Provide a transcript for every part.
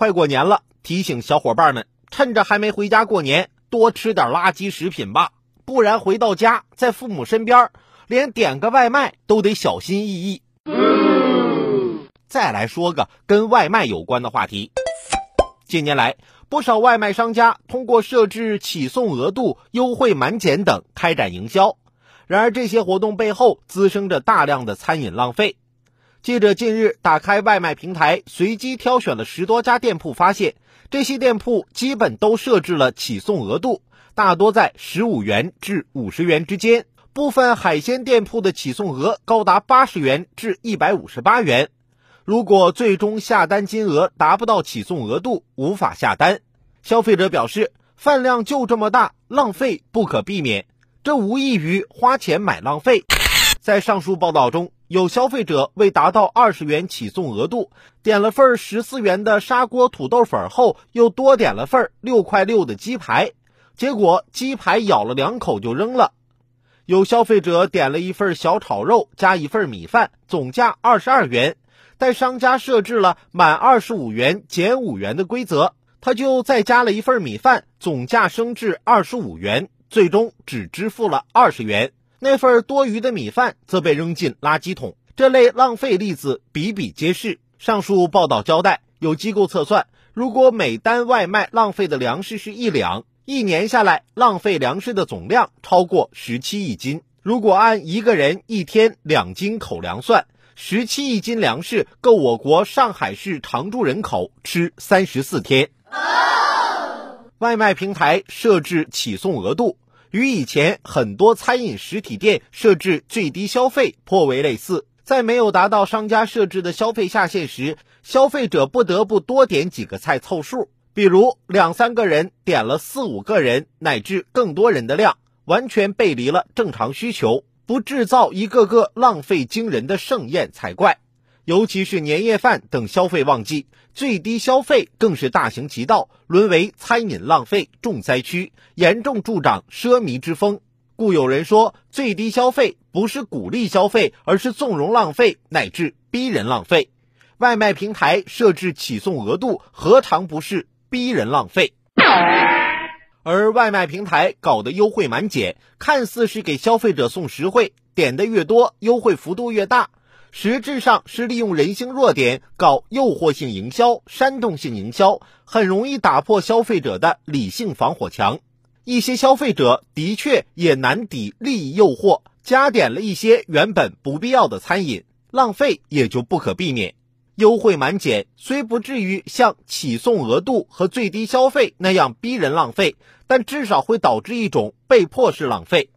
快过年了，提醒小伙伴们，趁着还没回家过年，多吃点垃圾食品吧，不然回到家，在父母身边，连点个外卖都得小心翼翼。再来说个跟外卖有关的话题。近年来，不少外卖商家通过设置起送额度、优惠满减等开展营销，然而这些活动背后滋生着大量的餐饮浪费。记者近日打开外卖平台，随机挑选了十多家店铺，发现这些店铺基本都设置了起送额度，大多在十五元至五十元之间。部分海鲜店铺的起送额高达八十元至一百五十八元。如果最终下单金额达不到起送额度，无法下单。消费者表示，饭量就这么大，浪费不可避免，这无异于花钱买浪费。在上述报道中。有消费者为达到二十元起送额度，点了份十四元的砂锅土豆粉后，又多点了份六块六的鸡排，结果鸡排咬了两口就扔了。有消费者点了一份小炒肉加一份米饭，总价二十二元，但商家设置了满二十五元减五元的规则，他就再加了一份米饭，总价升至二十五元，最终只支付了二十元。那份多余的米饭则被扔进垃圾桶，这类浪费例子比比皆是。上述报道交代，有机构测算，如果每单外卖浪费的粮食是一两，一年下来浪费粮食的总量超过十七亿斤。如果按一个人一天两斤口粮算，十七亿斤粮食够我国上海市常住人口吃三十四天。外卖平台设置起送额度。与以前很多餐饮实体店设置最低消费颇为类似，在没有达到商家设置的消费下限时，消费者不得不多点几个菜凑数。比如两三个人点了四五个人乃至更多人的量，完全背离了正常需求，不制造一个个浪费惊人的盛宴才怪。尤其是年夜饭等消费旺季，最低消费更是大行其道，沦为餐饮浪费重灾区，严重助长奢靡之风。故有人说，最低消费不是鼓励消费，而是纵容浪费乃至逼人浪费。外卖平台设置起送额度，何尝不是逼人浪费？而外卖平台搞的优惠满减，看似是给消费者送实惠，点的越多，优惠幅度越大。实质上是利用人性弱点搞诱惑性营销、煽动性营销，很容易打破消费者的理性防火墙。一些消费者的确也难抵利益诱惑，加点了一些原本不必要的餐饮，浪费也就不可避免。优惠满减虽不至于像起送额度和最低消费那样逼人浪费，但至少会导致一种被迫式浪费。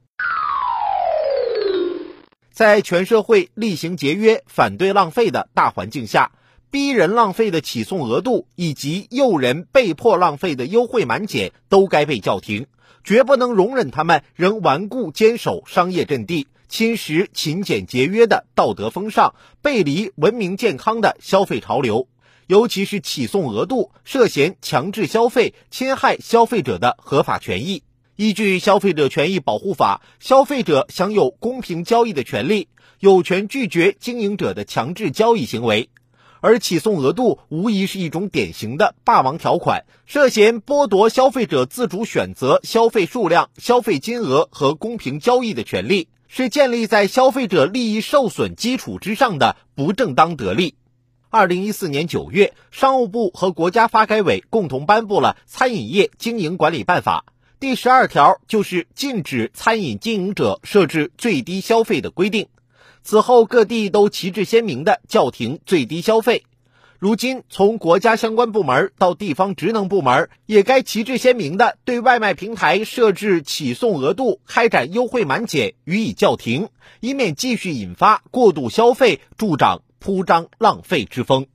在全社会厉行节约、反对浪费的大环境下，逼人浪费的起送额度以及诱人被迫浪费的优惠满减都该被叫停，绝不能容忍他们仍顽固坚守商业阵地，侵蚀勤俭节约的道德风尚，背离文明健康的消费潮流。尤其是起送额度涉嫌强制消费，侵害消费者的合法权益。依据《消费者权益保护法》，消费者享有公平交易的权利，有权拒绝经营者的强制交易行为。而起送额度无疑是一种典型的霸王条款，涉嫌剥夺消费者自主选择消费数量、消费金额和公平交易的权利，是建立在消费者利益受损基础之上的不正当得利。二零一四年九月，商务部和国家发改委共同颁布了《餐饮业经营管理办法》。第十二条就是禁止餐饮经营者设置最低消费的规定。此后，各地都旗帜鲜明地叫停最低消费。如今，从国家相关部门到地方职能部门，也该旗帜鲜明地对外卖平台设置起送额度、开展优惠满减予以叫停，以免继续引发过度消费，助长铺张浪费之风。